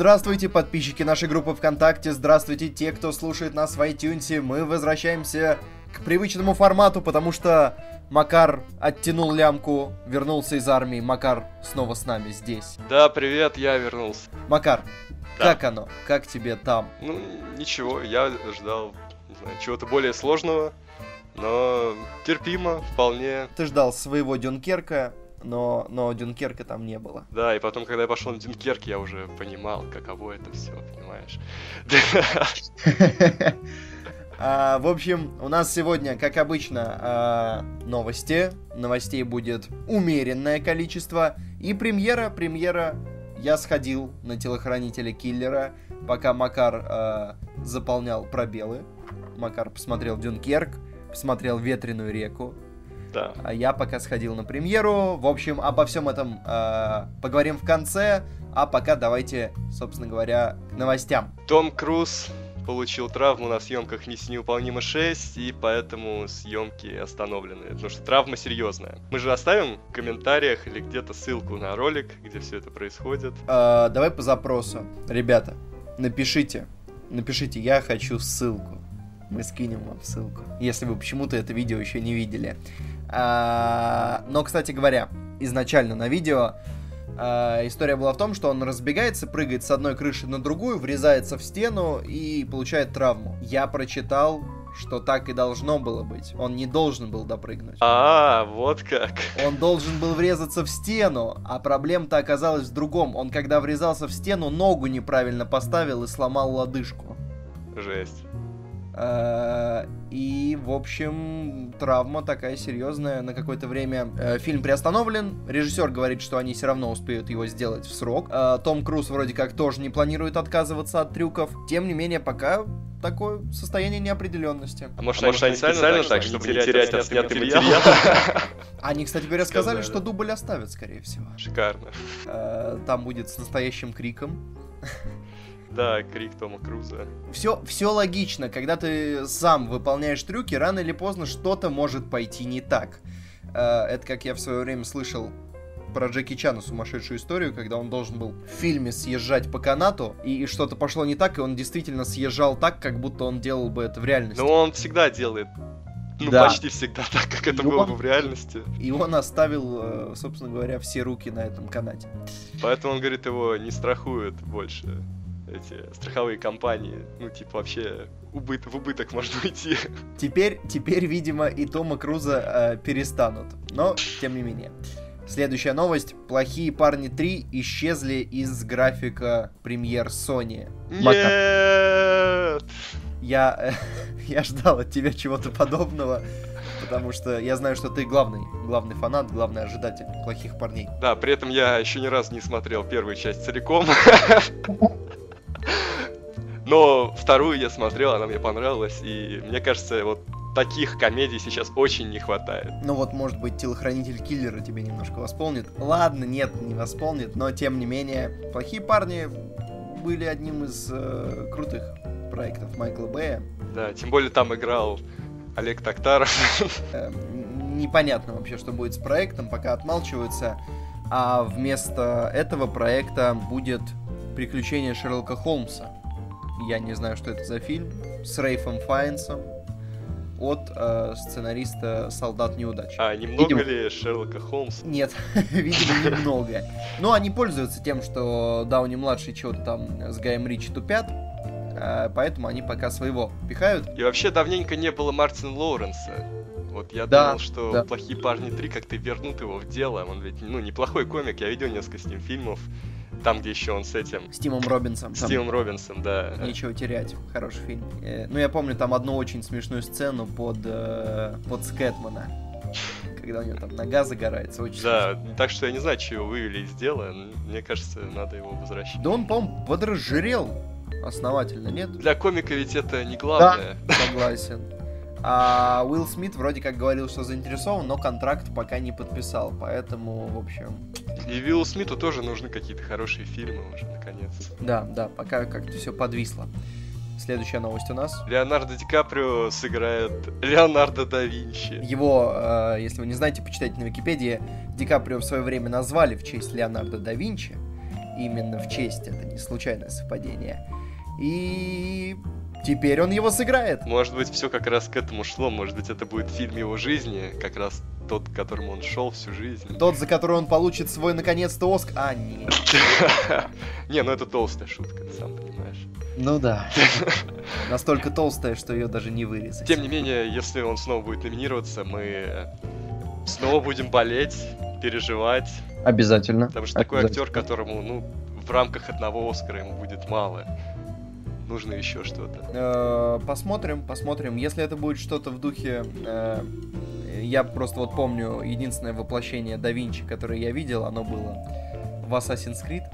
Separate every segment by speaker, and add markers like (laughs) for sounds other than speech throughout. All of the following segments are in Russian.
Speaker 1: Здравствуйте, подписчики нашей группы ВКонтакте, здравствуйте те, кто слушает нас в iTunes. Мы возвращаемся к привычному формату, потому что Макар оттянул лямку, вернулся из армии. Макар снова с нами здесь.
Speaker 2: Да, привет, я вернулся.
Speaker 1: Макар,
Speaker 2: Да.
Speaker 1: как оно? Как тебе там?
Speaker 2: Ну, ничего, я ждал, чего-то более сложного, но терпимо, вполне.
Speaker 1: Ты ждал своего Дюнкерка, но, но Дюнкерка там не было.
Speaker 2: Да, и потом, когда я пошел на Дюнкерк, я уже понимал, каково это все, понимаешь? (laughs)
Speaker 1: А, в общем, у нас сегодня, как обычно, а, новости. Новостей будет умеренное количество. И премьера, премьера. Я сходил на телохранителя киллера, пока Макар а, заполнял пробелы. Макар посмотрел Дюнкерк, посмотрел Ветреную реку.
Speaker 2: Да.
Speaker 1: А я пока сходил на премьеру. В общем, обо всем этом а, поговорим в конце. А пока давайте, собственно говоря, к новостям.
Speaker 2: Том Круз получил травму на съемках «Миссия невыполнима 6», и поэтому съемки остановлены, потому что травма серьезная. Мы же оставим в комментариях или где-то ссылку на ролик, где все это происходит.
Speaker 1: А, давай по запросу. Ребята, напишите. Напишите, я хочу ссылку. Мы скинем вам ссылку. Если вы почему-то это видео еще не видели. А, но, кстати говоря, изначально на видео а, история была в том, что он разбегается, прыгает с одной крыши на другую, врезается в стену и получает травму. Я прочитал, что так и должно было быть. Он не должен был допрыгнуть.
Speaker 2: А, вот как.
Speaker 1: Он должен был врезаться в стену, а проблема-то оказалась в другом. Он, когда врезался в стену, ногу неправильно поставил и сломал лодыжку.
Speaker 2: Жесть.
Speaker 1: Э, И, в общем, травма такая серьезная. На какое-то время э, фильм приостановлен. Режиссер говорит, что они все равно успеют его сделать в срок. Э, Том Круз вроде как тоже не планирует отказываться от трюков. Тем не менее, пока такое состояние неопределенности.
Speaker 2: А может,
Speaker 3: А может,
Speaker 2: они специально
Speaker 3: специально
Speaker 2: так,
Speaker 3: так,
Speaker 2: чтобы не терять отснятый материал? (laughs)
Speaker 1: Они, кстати говоря, сказали, что дубль оставят, скорее всего.
Speaker 2: Шикарно.
Speaker 1: Там будет с настоящим криком. (laughs)
Speaker 2: Да, крик Тома Круза.
Speaker 1: Все, все логично. Когда ты сам выполняешь трюки, рано или поздно что-то может пойти не так. Э, Это как я в свое время слышал про Джеки Чана сумасшедшую историю, когда он должен был в фильме съезжать по канату, и, и что-то пошло не так, и он действительно съезжал так, как будто он делал бы это в реальности.
Speaker 2: Но он всегда делает, ну,
Speaker 1: Да.
Speaker 2: почти всегда так, как это
Speaker 1: И
Speaker 2: было
Speaker 1: он-
Speaker 2: бы в реальности.
Speaker 1: И он оставил, э, собственно говоря, все руки на этом канате.
Speaker 2: Поэтому он говорит, его не страхуют больше эти страховые компании. Ну, типа, вообще убыт, в убыток (laughs) можно уйти.
Speaker 1: Теперь, теперь, видимо, и Тома Круза э, перестанут. Но, тем не менее. Следующая новость. Плохие парни 3 исчезли из графика премьер Sony.
Speaker 2: Нет!
Speaker 1: Я, э, (laughs) я ждал от тебя чего-то подобного, потому что я знаю, что ты главный, главный фанат, главный ожидатель плохих парней.
Speaker 2: Да, при этом я еще ни разу не смотрел первую часть целиком. (laughs) Но вторую я смотрел, она мне понравилась, и мне кажется, вот таких комедий сейчас очень не хватает.
Speaker 1: Ну вот, может быть, телохранитель киллера тебе немножко восполнит. Ладно, нет, не восполнит, но тем не менее, плохие парни были одним из э, крутых проектов Майкла Бэя.
Speaker 2: Да, тем более там играл Олег Токтаров.
Speaker 1: Э, непонятно вообще, что будет с проектом, пока отмалчиваются. А вместо этого проекта будет приключение Шерлока Холмса. Я не знаю, что это за фильм. С Рейфом Файнсом от э, сценариста «Солдат неудач».
Speaker 2: А немного
Speaker 1: Видимо.
Speaker 2: ли Шерлока Холмса?
Speaker 1: Нет, (laughs) видимо, немного. Но они пользуются тем, что Дауни-младший чего-то там с Гаем Ричи тупят, э, поэтому они пока своего пихают.
Speaker 2: И вообще давненько не было Мартина Лоуренса. Вот я
Speaker 1: Да,
Speaker 2: думал, что
Speaker 1: да.
Speaker 2: «Плохие парни 3» как-то вернут его в дело. Он ведь, ну, неплохой комик, я видел несколько с ним фильмов. Там, где еще он с этим,
Speaker 1: С Тимом Робинсом.
Speaker 2: с
Speaker 1: там
Speaker 2: Стивом Робинсом, да.
Speaker 1: Нечего терять. Хороший фильм. Э, ну, я помню там одну очень смешную сцену под, э, под Скэтмана. Когда у него там нога загорается. Очень
Speaker 2: Да, так что я не знаю, чего вывели из дела. Мне кажется, надо его возвращать.
Speaker 1: смешно. Да он, по-моему, подразжирел основательно, нет?
Speaker 2: Для комика ведь это не главное.
Speaker 1: Согласен. А Уилл Смит вроде как говорил, что заинтересован, но контракт пока не подписал. Поэтому, в общем,
Speaker 2: И Виллу Смиту тоже нужны какие-то хорошие фильмы уже, наконец.
Speaker 1: да, да, пока как-то все подвисло. Следующая новость у нас.
Speaker 2: Леонардо Ди Каприо сыграет Леонардо да Винчи.
Speaker 1: Его, э, если вы не знаете, почитайте на Википедии. Ди Каприо в свое время назвали в честь Леонардо да Винчи. именно в честь, это не случайное совпадение. И теперь он его сыграет.
Speaker 2: Может быть, все как раз к этому шло. Может быть, это будет фильм его жизни, как раз тот, к которому он шел всю жизнь.
Speaker 1: Тот, за который он получит свой наконец-то Оскар. А, нет. (laughs)
Speaker 2: Не, ну это толстая шутка, ты сам понимаешь.
Speaker 1: Ну да. (laughs) Настолько толстая, что ее даже не вырезать.
Speaker 2: Тем не менее, если он снова будет номинироваться, мы снова будем болеть, переживать.
Speaker 1: Обязательно.
Speaker 2: Потому что такой актер, которому, ну, в рамках одного Оскара ему будет мало. Нужно еще что-то.
Speaker 1: Э, посмотрим, посмотрим. Если это будет что-то в духе... Э, я просто вот помню единственное воплощение да Винчи, которое я видел, оно было в Assassin's Creed.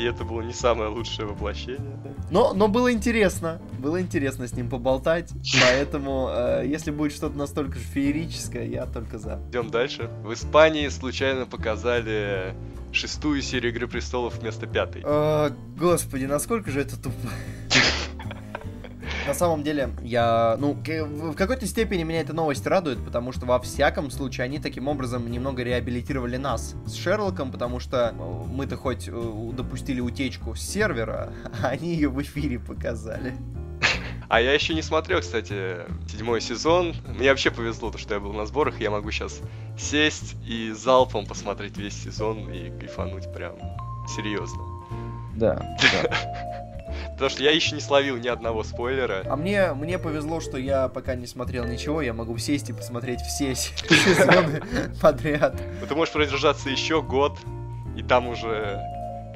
Speaker 2: И это было не самое лучшее воплощение.
Speaker 1: Но, но было интересно. Было интересно с ним поболтать. Поэтому, э, если будет что-то настолько же феерическое, я только за.
Speaker 2: Идем дальше. В Испании случайно показали шестую серию Игры престолов вместо пятой.
Speaker 1: О, господи, насколько же это тупо. На самом деле, я, ну, в какой-то степени меня эта новость радует, потому что во всяком случае они таким образом немного реабилитировали нас с Шерлоком, потому что э, мы-то хоть э, допустили утечку с сервера, а (laughs) они ее в эфире показали.
Speaker 2: А я еще не смотрел, кстати, седьмой сезон. Мне вообще повезло, то, что я был на сборах, и я могу сейчас сесть и залпом посмотреть весь сезон и кайфануть прям серьезно.
Speaker 1: Да, (laughs) да.
Speaker 2: Потому что я еще не словил ни одного спойлера.
Speaker 1: А мне, мне повезло, что я пока не смотрел ничего, я могу сесть и посмотреть все (laughs) сезоны (laughs) подряд.
Speaker 2: Ты можешь продержаться еще год, и там уже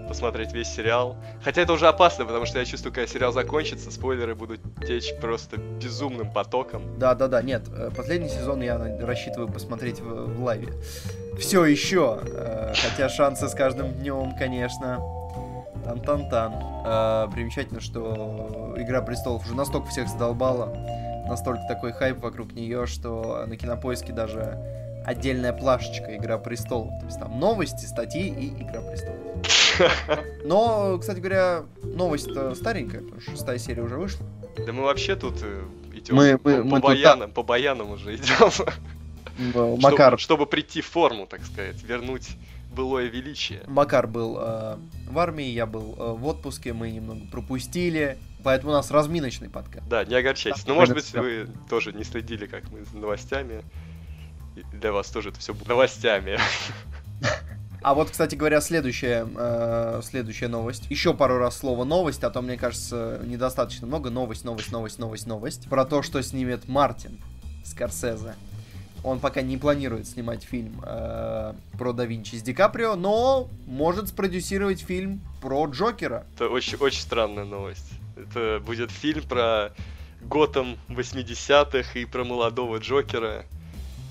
Speaker 2: посмотреть весь сериал. Хотя это уже опасно, потому что я чувствую, когда сериал закончится, спойлеры будут течь просто безумным потоком.
Speaker 1: Да, да, да, нет, э, последний сезон я рассчитываю посмотреть в, в лайве. Все еще, э, хотя шансы с каждым днем, конечно, Тан-тан-тан. А, примечательно, что Игра престолов уже настолько всех задолбала, настолько такой хайп вокруг нее, что на кинопоиске даже отдельная плашечка Игра престолов. То есть там новости, статьи и Игра престолов. (laughs) Но, кстати говоря, новость старенькая, потому что шестая серия уже вышла.
Speaker 2: Да мы вообще тут э, идем мы, мы, по, мы баянам, по баянам уже идем. (laughs) Макар. Чтобы, чтобы прийти в форму, так сказать, вернуть былое величие.
Speaker 1: Макар был э, в армии, я был э, в отпуске, мы немного пропустили, поэтому у нас разминочный подкаст.
Speaker 2: Да, не огорчайтесь. Да, Но, может быть, вы тоже не следили, как мы за новостями. Для вас тоже это все будет новостями.
Speaker 1: А вот, кстати говоря, следующая, э, следующая новость. Еще пару раз слово новость, а то, мне кажется, недостаточно много. Новость, новость, новость, новость, новость. Про то, что снимет Мартин Скорсезе он пока не планирует снимать фильм э, про да Винчи с Ди Каприо, но может спродюсировать фильм про Джокера.
Speaker 2: Это очень, очень странная новость. Это будет фильм про Готэм 80-х и про молодого Джокера.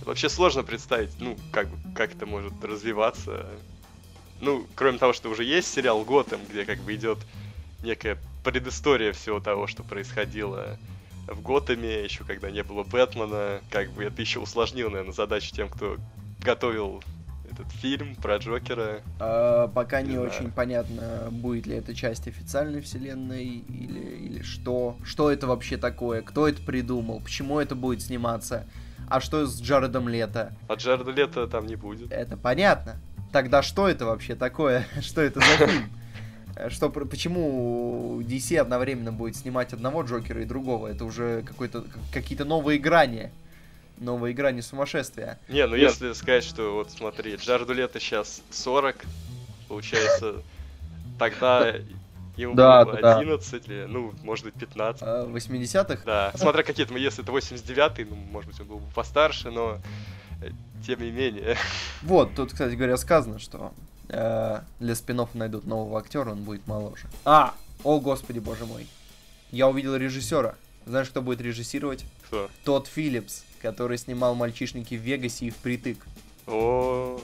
Speaker 2: Вообще сложно представить, ну, как, как это может развиваться. Ну, кроме того, что уже есть сериал Готэм, где как бы идет некая предыстория всего того, что происходило в Готэме, еще когда не было Бэтмена. Как бы это еще усложнило, наверное, задачу тем, кто готовил этот фильм про Джокера.
Speaker 1: А, пока не, не очень понятно, будет ли это часть официальной вселенной или, или что. Что это вообще такое? Кто это придумал? Почему это будет сниматься? А что с Джаредом Лето?
Speaker 2: А Джареда Лето там не будет.
Speaker 1: Это понятно. Тогда что это вообще такое? (laughs) Что это за фильм? Э, что, почему DC одновременно будет снимать одного Джокера и другого? Это уже какой-то, какие-то новые грани. Новые грани сумасшествия.
Speaker 2: Не, ну Нет. если сказать, что вот смотри, Джарду Лето сейчас 40, получается, тогда ему да, было да, 11 или, ну, может быть, 15.
Speaker 1: А, 80-х?
Speaker 2: Да, смотря какие-то, если это 89-й, ну, может быть, он был постарше, но э, тем не менее. (laughs)
Speaker 1: Вот, тут, кстати говоря, сказано, что э, для спинов найдут нового актера, он будет моложе. А, о господи, боже мой. Я увидел режиссера. Знаешь, кто будет режиссировать?
Speaker 2: Кто?
Speaker 1: Тот Филлипс, который снимал «Мальчишники в Вегасе» и «Впритык».
Speaker 2: О,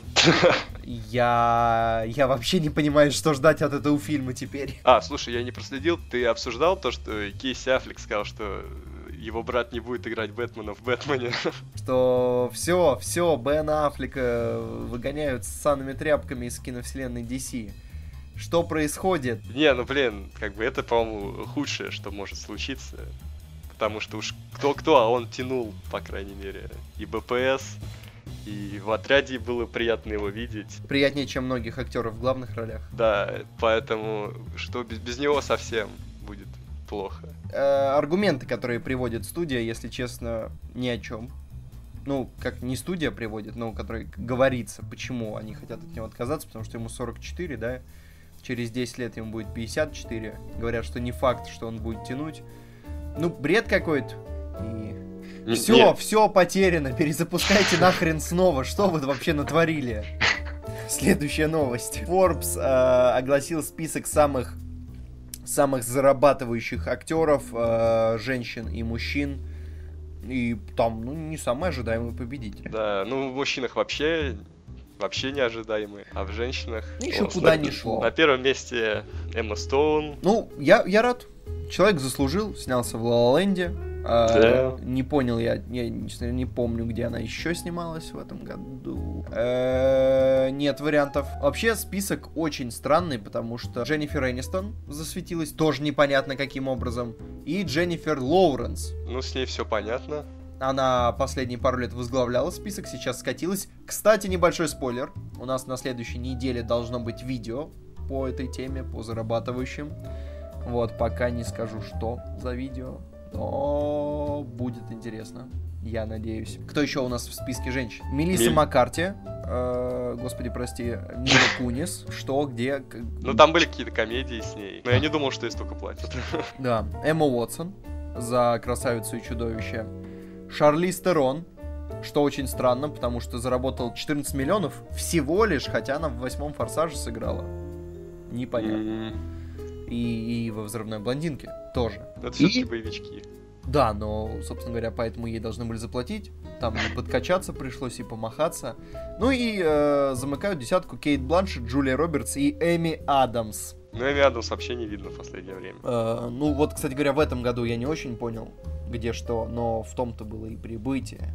Speaker 1: я я вообще не понимаю, что ждать от этого фильма теперь.
Speaker 2: А, слушай, я не проследил, ты обсуждал то, что Кейси Аффлек сказал, что его брат не будет играть Бэтмена в Бэтмене.
Speaker 1: Что все, все, Бен Аффлека выгоняют с санными тряпками из киновселенной DC. Что происходит?
Speaker 2: Не, ну блин, как бы это, по-моему, худшее, что может случиться. Потому что уж кто-кто, а он тянул, по крайней мере, и БПС, И в отряде было приятно его видеть.
Speaker 1: Приятнее, чем многих актеров в главных ролях.
Speaker 2: Да, поэтому что без, без него совсем будет плохо.
Speaker 1: Э, аргументы, которые приводит студия, если честно, ни о чем. Ну, как не студия приводит, но который говорится, почему они хотят от него отказаться, потому что ему 44, да, через 10 лет ему будет 54. Говорят, что не факт, что он будет тянуть. Ну, бред какой-то. И все, Нет. все потеряно, перезапускайте нахрен снова. Что вы вообще натворили? Следующая новость. Forbes э, огласил список самых самых зарабатывающих актеров, э, женщин и мужчин. И там, ну, не самый ожидаемый победитель.
Speaker 2: Да, ну, в мужчинах вообще вообще неожидаемые, а в женщинах...
Speaker 1: Ну, еще куда не шло.
Speaker 2: На первом месте Эмма Стоун.
Speaker 1: Ну, я, я рад. Человек заслужил, снялся в Ла Ленде. А, да. Не понял я, я не, не помню, где она еще снималась в этом году. Э, нет вариантов. Вообще список очень странный, потому что Дженнифер Энистон засветилась, тоже непонятно каким образом, и Дженнифер Лоуренс.
Speaker 2: Ну, с ней все понятно.
Speaker 1: Она последние пару лет возглавляла список, сейчас скатилась. Кстати, небольшой спойлер. У нас на следующей неделе должно быть видео по этой теме, по зарабатывающим. Вот, пока не скажу, что за видео, но будет интересно. Я надеюсь. Кто еще у нас в списке женщин? Мелисса Миль... Маккарти. Э, господи, прости. Мила Кунис. Что, где?
Speaker 2: Ну, там были какие-то комедии с ней. Но я не думал, что ей столько платят. (laughs)
Speaker 1: Да. Эмма Уотсон за «Красавицу и чудовище». Шарли Стерон, что очень странно, потому что заработал 14 миллионов всего лишь, хотя она в восьмом форсаже сыграла. Непонятно. Mm-hmm. И, и во взрывной блондинке тоже.
Speaker 2: Это все-таки и... боевички.
Speaker 1: Да, но, собственно говоря, поэтому ей должны были заплатить. Там и подкачаться пришлось, и помахаться. Ну и э, замыкают десятку Кейт Бланшет, Джулия Робертс и Эми Адамс.
Speaker 2: Ну, Эми Адамс вообще не видно в последнее время.
Speaker 1: Э, ну, вот, кстати говоря, в этом году я не очень понял, где что, но в том-то было и прибытие.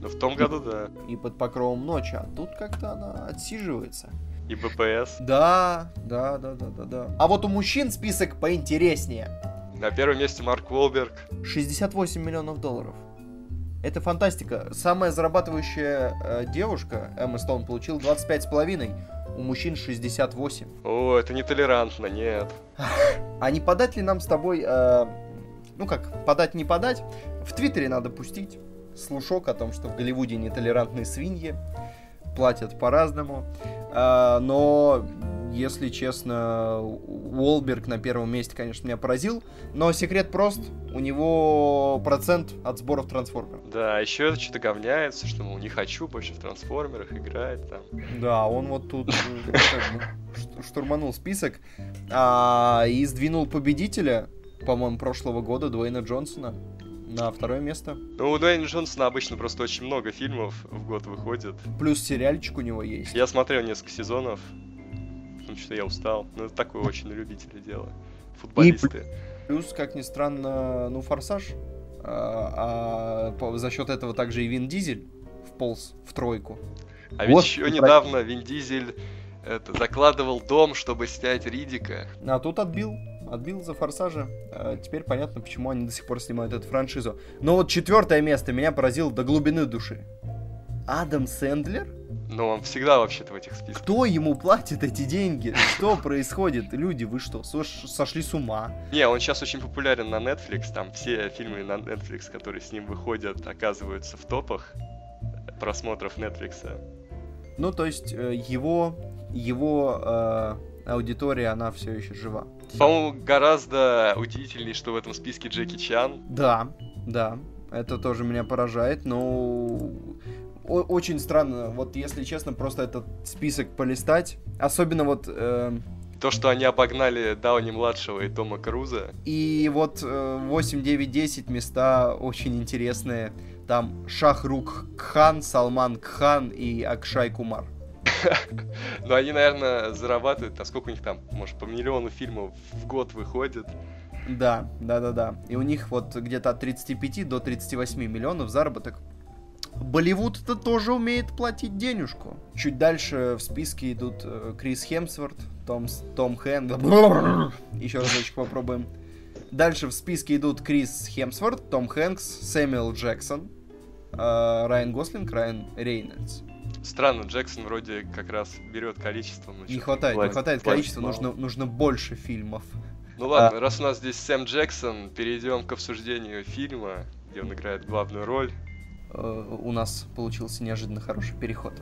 Speaker 2: Ну, в том году, да.
Speaker 1: И под покровом ночи, а тут как-то она отсиживается.
Speaker 2: И БПС.
Speaker 1: Да, да, да, да, да, да. А вот у мужчин список поинтереснее.
Speaker 2: На первом месте Марк Уолберг.
Speaker 1: 68 миллионов долларов. Это фантастика. Самая зарабатывающая э, девушка, Эмма Стоун, получил 25,5. У мужчин 68.
Speaker 2: О, это нетолерантно, нет. (laughs)
Speaker 1: А не подать ли нам с тобой э, ну как, подать не подать, в Твиттере надо пустить слушок о том, что в Голливуде нетолерантные свиньи, платят по-разному. А, но, если честно, Уолберг на первом месте, конечно, меня поразил. Но секрет прост, у него процент от сборов трансформеров.
Speaker 2: Да, еще что-то говняется, что, мол, не хочу больше в трансформерах играть там.
Speaker 1: Да, он вот тут э, штурманул список а, и сдвинул победителя по-моему, прошлого года Дуэйна Джонсона на второе место.
Speaker 2: Ну, у Дуэйна Джонсона обычно просто очень много фильмов в год выходит.
Speaker 1: Плюс сериальчик у него есть.
Speaker 2: Я смотрел несколько сезонов, потому что я устал. Ну, это такое очень любители дело. Футболисты.
Speaker 1: И плюс, как ни странно, ну, Форсаж. А, а за счет этого также и Вин Дизель вполз в тройку.
Speaker 2: А ведь вот, еще недавно Вин Дизель это, закладывал дом, чтобы снять Ридика.
Speaker 1: А тут отбил отбил за форсажа. А теперь понятно, почему они до сих пор снимают эту франшизу. Но вот четвертое место меня поразило до глубины души. Адам Сэндлер?
Speaker 2: Ну, он всегда вообще-то в этих списках.
Speaker 1: Кто ему платит эти деньги? Что происходит? Люди, вы что, сошли с ума?
Speaker 2: Не, он сейчас очень популярен на Netflix. Там все фильмы на Netflix, которые с ним выходят, оказываются в топах просмотров Netflix.
Speaker 1: Ну, то есть э, его, его э, аудитория, она все еще жива.
Speaker 2: По-моему, гораздо удивительнее, что в этом списке Джеки Чан.
Speaker 1: Да, да, это тоже меня поражает, но очень странно, вот если честно, просто этот список полистать, особенно вот... Э...
Speaker 2: То, что они обогнали Дауни-младшего и Тома Круза.
Speaker 1: И вот э, 8, 9, 10 места очень интересные. Там Шахрук Кхан, Салман Кхан и Акшай Кумар. (laughs)
Speaker 2: Но они, наверное, зарабатывают, а сколько у них там, может, по миллиону фильмов в год выходит.
Speaker 1: Да, да, да, да. И у них вот где-то от 35 до 38 миллионов заработок. Болливуд-то тоже умеет платить денежку. Чуть дальше в списке идут э, Крис Хемсворт, Том, Том Хэн... (laughs) Еще разочек попробуем. Дальше в списке идут Крис Хемсворт, Том Хэнкс, Сэмюэл Джексон. э, Райан Гослинг, Райан Рейнольдс.
Speaker 2: Странно, Джексон вроде как раз берет количество.
Speaker 1: Не хватает, не хватает количества, нужно, нужно больше фильмов.
Speaker 2: Ну ладно, а... раз у нас здесь Сэм Джексон, перейдем к обсуждению фильма, где он играет главную роль.
Speaker 1: Э, у нас получился неожиданно хороший переход.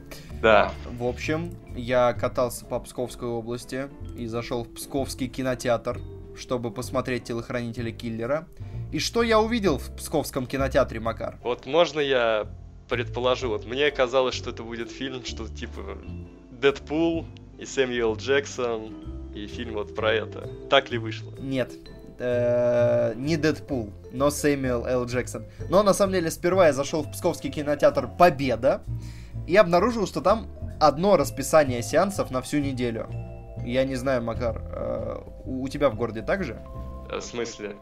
Speaker 2: Да.
Speaker 1: В общем, я катался по Псковской области и зашел в Псковский кинотеатр, чтобы посмотреть телохранителя киллера. И что я увидел в Псковском кинотеатре, Макар?
Speaker 2: Вот можно я предположу? Вот мне казалось, что это будет фильм, что типа Дэдпул и Сэмюэл Джексон и фильм вот про это. Так ли вышло?
Speaker 1: Нет, э, не Дэдпул, но Сэмюэл Л. Джексон. Но на самом деле сперва я зашел в Псковский кинотеатр Победа и обнаружил, что там одно расписание сеансов на всю неделю. Я не знаю, Макар, э, у тебя в городе так же?
Speaker 2: Э, в смысле?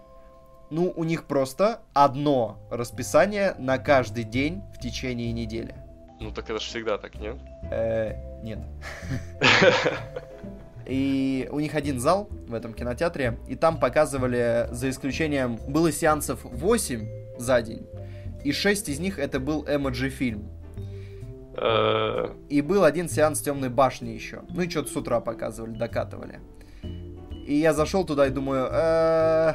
Speaker 1: Ну, у них просто одно расписание на каждый день в течение недели.
Speaker 2: Ну так это же всегда так, нет?
Speaker 1: Э, нет. (laughs) И у них один зал в этом кинотеатре, и там показывали, за исключением, было сеансов 8 за день, и 6 из них это был эмоджи фильм.
Speaker 2: Э.
Speaker 1: И был один сеанс темной башни еще. Ну и что-то с утра показывали, докатывали. И я зашел туда и думаю, «Э,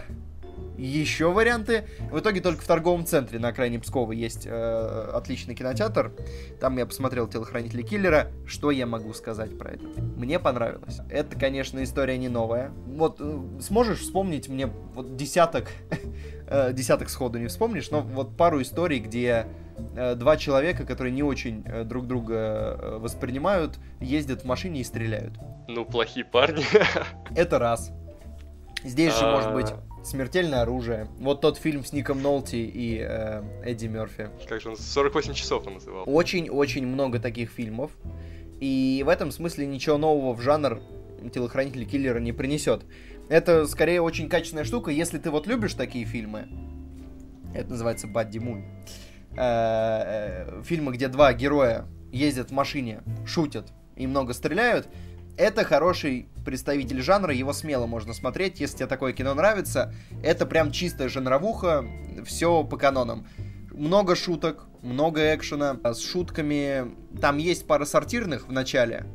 Speaker 1: еще варианты. В итоге только в торговом центре на окраине Пскова есть э, отличный кинотеатр. Там я посмотрел телохранители киллера. Что я могу сказать про это? Мне понравилось. Это, конечно, история не новая. Вот э, сможешь вспомнить мне вот десяток, (laughs) э, десяток сходу не вспомнишь, но вот пару историй, где э, два человека, которые не очень э, друг друга э, воспринимают, ездят в машине и стреляют.
Speaker 2: Ну, плохие парни. (laughs)
Speaker 1: Это раз. Здесь же может быть Смертельное оружие. Вот тот фильм с Ником Нолти и э, Эдди Мерфи.
Speaker 2: Как же он? 48 часов он называл.
Speaker 1: Очень-очень много таких фильмов. И в этом смысле ничего нового в жанр телохранитель киллера не принесет. Это скорее очень качественная штука, если ты вот любишь такие фильмы. Это называется Бадди Мун. Э, э, фильмы, где два героя ездят в машине, шутят и много стреляют это хороший представитель жанра, его смело можно смотреть, если тебе такое кино нравится. Это прям чистая жанровуха, все по канонам. Много шуток, много экшена, с шутками. Там есть пара сортирных в начале,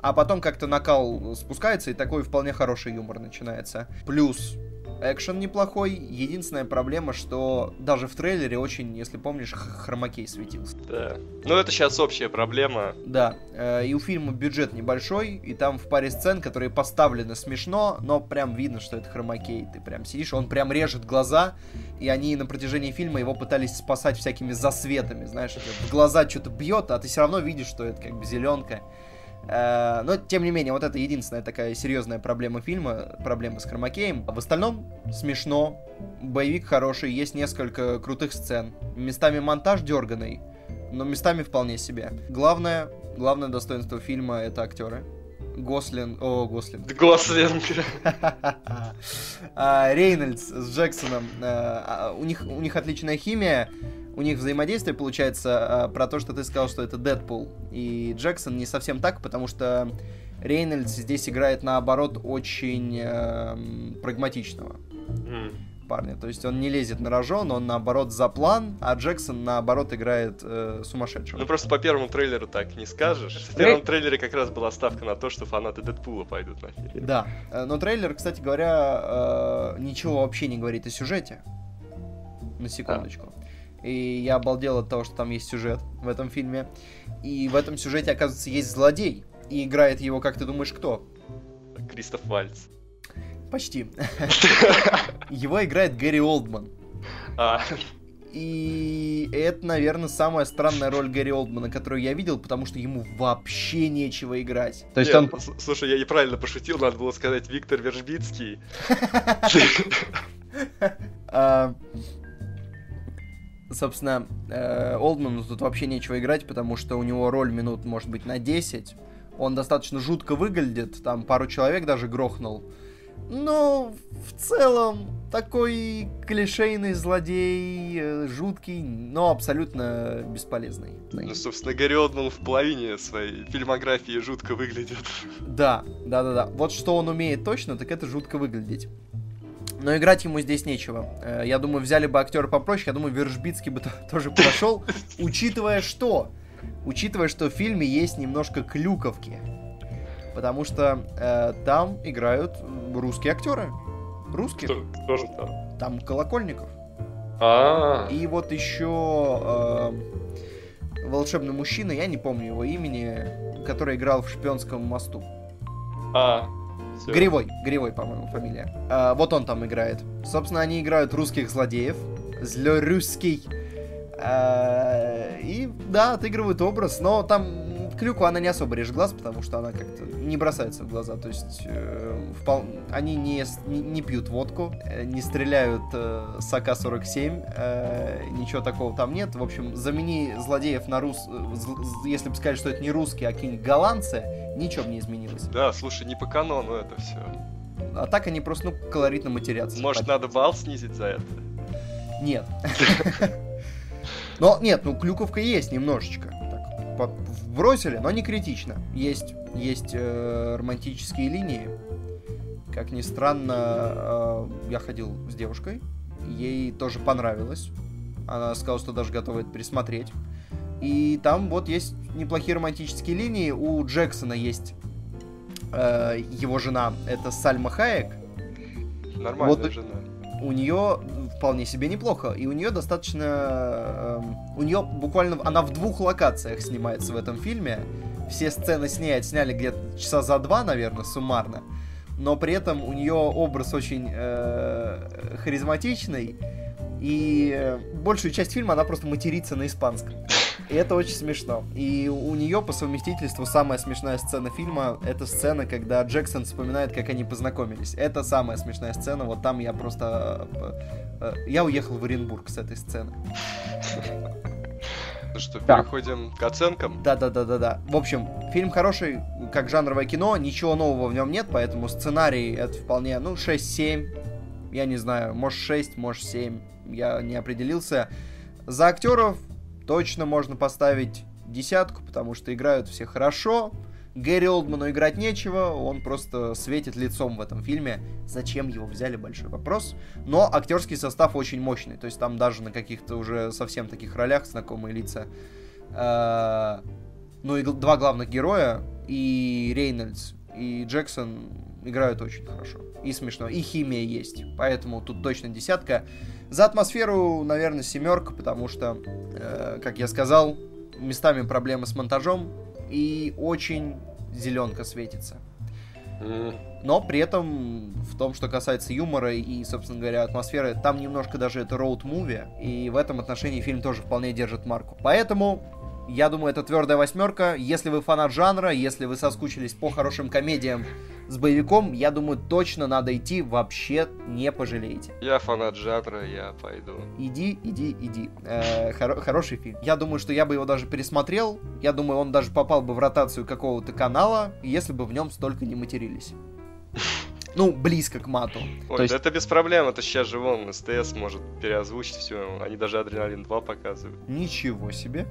Speaker 1: а потом как-то накал спускается, и такой вполне хороший юмор начинается. Плюс экшен неплохой. Единственная проблема, что даже в трейлере очень, если помнишь, хромакей светился.
Speaker 2: Да. Ну, это сейчас общая проблема.
Speaker 1: Да. Э, и у фильма бюджет небольшой, и там в паре сцен, которые поставлены смешно, но прям видно, что это хромакей. Ты прям сидишь, он прям режет глаза, и они на протяжении фильма его пытались спасать всякими засветами, знаешь, в глаза что-то бьет, а ты все равно видишь, что это как бы зеленка. Э, но, тем не менее, вот это единственная такая серьезная проблема фильма, проблема с Хромакеем. В остальном смешно, боевик хороший, есть несколько крутых сцен. Местами монтаж дерганый, но местами вполне себе. Главное, главное достоинство фильма — это актеры. Гослин, о, Гослин. (laughs)
Speaker 2: Гослинг. (laughs)
Speaker 1: А, Рейнольдс с Джексоном. Э, а, у них, у них отличная химия у них взаимодействие получается а, про то, что ты сказал, что это Дэдпул. И Джексон не совсем так, потому что Рейнольдс здесь играет наоборот очень э, прагматичного mm. парня. То есть он не лезет на рожон, он наоборот за план, а Джексон наоборот играет э, сумасшедшего.
Speaker 2: Ну просто по первому трейлеру так не скажешь. В первом трейлере как раз была ставка на то, что фанаты Дэдпула пойдут на фильм.
Speaker 1: Да, э, но трейлер, кстати говоря, э, ничего вообще не говорит о сюжете. На секундочку. Да. И я обалдел от того, что там есть сюжет в этом фильме. И в этом сюжете, оказывается, есть злодей. И играет его, как ты думаешь, кто?
Speaker 2: Кристоф Вальц.
Speaker 1: Почти. (laughs) Его играет Гэри Олдман.
Speaker 2: А.
Speaker 1: И это, наверное, самая странная роль Гэри Олдмана, которую я видел, потому что ему вообще нечего играть.
Speaker 2: То есть Нет, он... Слушай, я неправильно пошутил, надо было сказать Виктор Вержбицкий. (laughs) (laughs)
Speaker 1: Собственно, э, Олдману тут вообще нечего играть, потому что у него роль минут, может быть, на 10. Он достаточно жутко выглядит, там пару человек даже грохнул. Но в целом такой клишейный злодей, э, жуткий, но абсолютно бесполезный.
Speaker 2: Ну, собственно, Гарри Олдман в половине своей фильмографии жутко выглядит.
Speaker 1: Да, да, да, да. Вот что он умеет точно, так это жутко выглядеть. Но играть ему здесь нечего. Э, я думаю, взяли бы актера попроще, я думаю, Вержбицкий бы (laughs) тоже прошел, учитывая что? Учитывая, что в фильме есть немножко клюковки. Потому что э, там играют русские актеры. Русские.
Speaker 2: Кто, кто же там?
Speaker 1: Там Колокольников.
Speaker 2: А,
Speaker 1: И вот еще э, волшебный мужчина, я не помню его имени, который играл в шпионском мосту.
Speaker 2: а, всё.
Speaker 1: Гривой, Гривой, по-моему, фамилия. А, вот он там играет. Собственно, они играют русских злодеев. Злорусский. А, и да, отыгрывают образ, но там Клюку она не особо режет глаз, потому что она как-то не бросается в глаза. То есть э, впол- они не, не, не пьют водку, э, не стреляют э, с АК-47, э, ничего такого там нет. В общем, замени злодеев на рус... э, Если бы сказали, что это не русские, а какие-нибудь голландцы, ничего бы не изменилось.
Speaker 2: Да, слушай, не по канону это все.
Speaker 1: А так они просто, ну, колоритно матерятся.
Speaker 2: Может, надо балл снизить за это?
Speaker 1: Нет. (laughs) Но нет, ну клюковка есть немножечко. Так, по- вбросили, но не критично. Есть, есть э, романтические линии. Как ни странно, э, я ходил с девушкой, ей тоже понравилось. Она сказала, что даже готова это пересмотреть. И там вот есть неплохие романтические линии. У Джексона есть э, его жена, это Сальма Хаек.
Speaker 2: Нормальная
Speaker 1: Вот-
Speaker 2: жена.
Speaker 1: у нее вполне себе неплохо. И у нее достаточно... эм, у нее буквально... Она в двух локациях снимается в этом фильме. Все сцены с ней отсняли где-то часа за два, наверное, суммарно. Но при этом у нее образ очень э, харизматичный. И э, большую часть фильма она просто матерится на испанском. И это очень смешно. И у нее по совместительству самая смешная сцена фильма это сцена, когда Джексон вспоминает, как они познакомились. Это самая смешная сцена. Вот там я просто... э, э, Я уехал в Оренбург с этой сцены.
Speaker 2: Ну что, переходим к оценкам?
Speaker 1: Да-да-да-да-да. В общем, фильм хороший, как жанровое кино, ничего нового в нем нет, поэтому сценарий это вполне, ну, 6-7. Я не знаю, может 6, может 7. Я не определился. За актеров точно можно поставить десятку, потому что играют все хорошо. Гэри Олдману играть нечего, он просто светит лицом в этом фильме. Зачем его взяли, большой вопрос. Но актерский состав очень мощный, то есть там даже на каких-то уже совсем таких ролях знакомые лица. Э, Ну и два главных героя, и Рейнольдс, и Джексон играют очень хорошо. И смешно, и химия есть, поэтому тут точно десятка. За атмосферу, наверное, семерка, потому что, э, как я сказал, местами проблемы с монтажом, и очень зеленка светится. Но при этом в том, что касается юмора и, собственно говоря, атмосферы, там немножко даже это роуд-муви, и в этом отношении фильм тоже вполне держит марку. Поэтому, я думаю, это твердая восьмерка. Если вы фанат жанра, если вы соскучились по хорошим комедиям с боевиком, я думаю, точно надо идти, вообще не пожалеете.
Speaker 2: Я фанат жанра, я пойду.
Speaker 1: Иди, иди, иди. Э, хоро- хороший фильм. Я думаю, что я бы его даже пересмотрел. Я думаю, он даже попал бы в ротацию какого-то канала, если бы в нем столько не матерились. Ну, близко к мату.
Speaker 2: Ой,
Speaker 3: То есть-
Speaker 2: да это без проблем, это сейчас же вон СТС может переозвучить все. Они даже Адреналин 2 показывают.
Speaker 1: Ничего себе.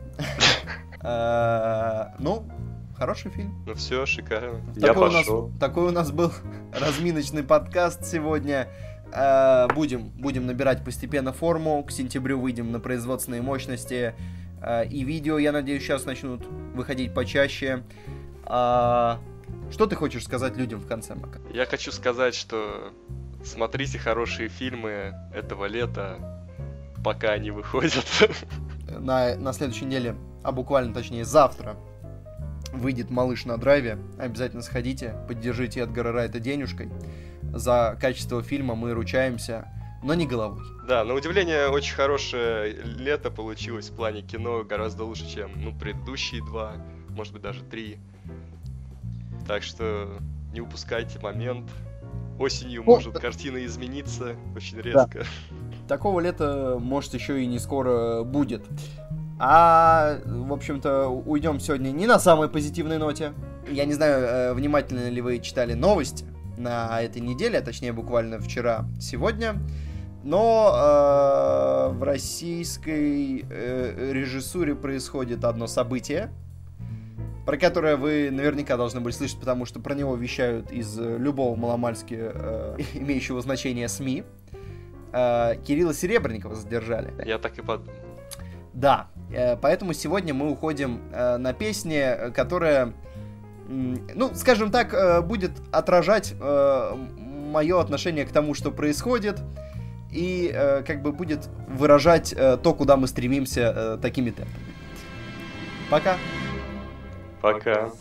Speaker 1: Э, (laughs) Ну, хороший фильм.
Speaker 2: Ну все, шикарно. Я
Speaker 1: Такой у,
Speaker 2: пошел.
Speaker 1: нас, такой у нас был (laughs) разминочный подкаст сегодня. Э, Будем, будем набирать постепенно форму. К сентябрю выйдем на производственные мощности. Э, И видео, я надеюсь, сейчас начнут выходить почаще. Что ты хочешь сказать людям в конце, Мака?
Speaker 2: Я хочу сказать, что смотрите хорошие фильмы этого лета, пока они выходят. (laughs)
Speaker 1: на, на следующей неделе, а буквально точнее завтра, выйдет «Малыш на драйве». Обязательно сходите, поддержите Эдгара Райта денежкой. За качество фильма мы ручаемся, но не головой.
Speaker 2: Да, на удивление, очень хорошее лето получилось в плане кино, гораздо лучше, чем ну, предыдущие два, может быть даже три. Так что не упускайте момент. Осенью
Speaker 1: Ну,
Speaker 2: может
Speaker 1: да.
Speaker 2: картина измениться очень резко.
Speaker 1: Такого лета, может, еще и не скоро будет. А, в общем-то, уйдем сегодня не на самой позитивной ноте. Я не знаю, э, внимательно ли вы читали новости на этой неделе, а точнее буквально вчера, сегодня. Но э, в российской э, режиссуре происходит одно событие, про которое вы наверняка должны были слышать, потому что про него вещают из э, любого маломальски э, (laughs) имеющего значения СМИ. э, Кирилла Серебренникова задержали.
Speaker 2: Я так и подумал.
Speaker 1: Да, э, поэтому сегодня мы уходим э, на песни, которая, ну, скажем так, э, будет отражать э, мое отношение к тому, что происходит, и э, как бы будет выражать э, то, куда мы стремимся э, такими темпами.
Speaker 2: Пока.